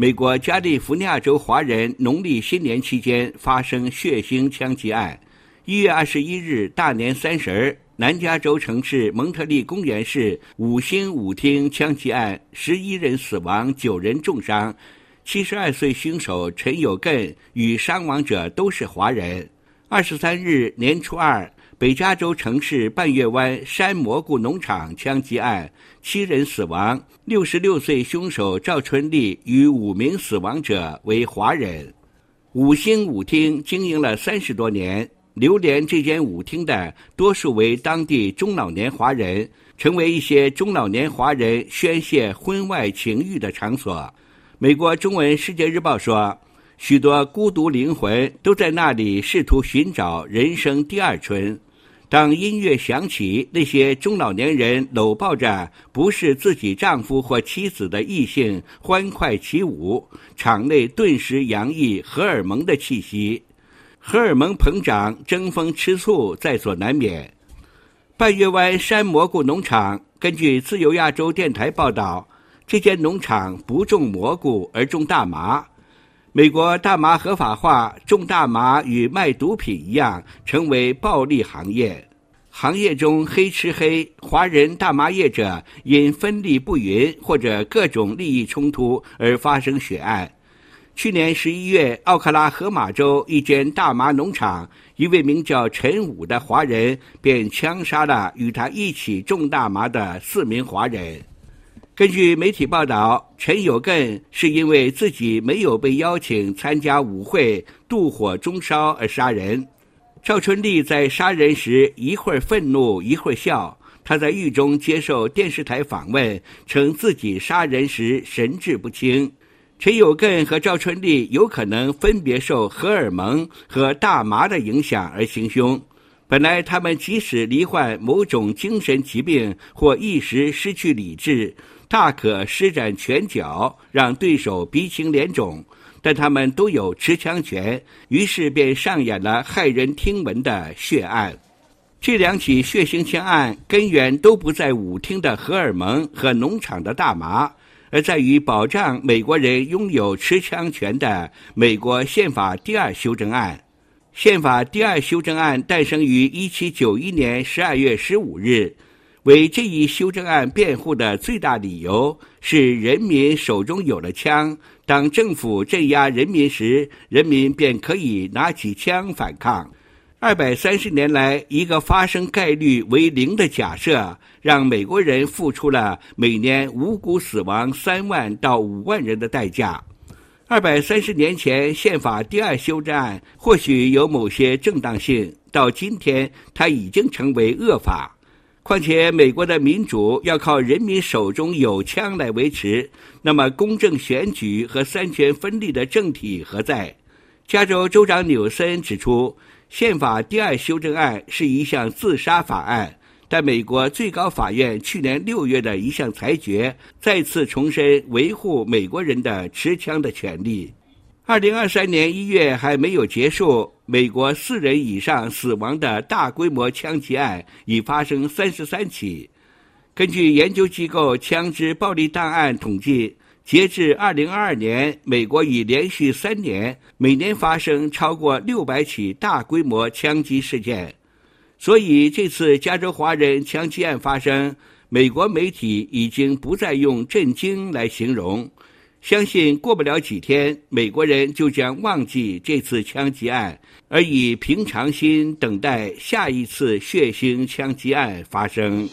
美国加利福尼亚州华人农历新年期间发生血腥枪击案。一月二十一日大年三十儿，南加州城市蒙特利公园市五星舞厅枪击案，十一人死亡，九人重伤。七十二岁凶手陈有根与伤亡者都是华人。二十三日年初二，北加州城市半月湾山蘑菇农场枪击案，七人死亡。六十六岁凶手赵春利与五名死亡者为华人。五星舞厅经营了三十多年，流连这间舞厅的多数为当地中老年华人，成为一些中老年华人宣泄婚外情欲的场所。美国中文世界日报说，许多孤独灵魂都在那里试图寻找人生第二春。当音乐响起，那些中老年人搂抱着不是自己丈夫或妻子的异性欢快起舞，场内顿时洋溢荷尔蒙的气息，荷尔蒙膨胀，争风吃醋在所难免。半月湾山蘑菇农场，根据自由亚洲电台报道，这间农场不种蘑菇而种大麻。美国大麻合法化，种大麻与卖毒品一样，成为暴利行业。行业中黑吃黑，华人大麻业者因分利不匀或者各种利益冲突而发生血案。去年十一月，奥克拉荷马州一间大麻农场，一位名叫陈武的华人便枪杀了与他一起种大麻的四名华人。根据媒体报道，陈有更是因为自己没有被邀请参加舞会，妒火中烧而杀人。赵春丽在杀人时一会儿愤怒，一会儿笑。他在狱中接受电视台访问，称自己杀人时神志不清。陈有根和赵春丽有可能分别受荷尔蒙和大麻的影响而行凶。本来他们即使罹患某种精神疾病或一时失去理智，大可施展拳脚让对手鼻青脸肿，但他们都有持枪权，于是便上演了骇人听闻的血案。这两起血腥枪案根源都不在舞厅的荷尔蒙和农场的大麻，而在于保障美国人拥有持枪权的美国宪法第二修正案。宪法第二修正案诞生于一七九一年十二月十五日。为这一修正案辩护的最大理由是，人民手中有了枪，当政府镇压人民时，人民便可以拿起枪反抗。二百三十年来，一个发生概率为零的假设，让美国人付出了每年无辜死亡三万到五万人的代价。二百三十年前，宪法第二修正案或许有某些正当性，到今天，它已经成为恶法。况且，美国的民主要靠人民手中有枪来维持，那么公正选举和三权分立的政体何在？加州州长纽森指出，宪法第二修正案是一项自杀法案，但美国最高法院去年六月的一项裁决再次重申维护美国人的持枪的权利。二零二三年一月还没有结束，美国四人以上死亡的大规模枪击案已发生三十三起。根据研究机构枪支暴力档案统计，截至二零二二年，美国已连续三年每年发生超过六百起大规模枪击事件。所以这次加州华人枪击案发生，美国媒体已经不再用震惊来形容。相信过不了几天，美国人就将忘记这次枪击案，而以平常心等待下一次血腥枪击案发生。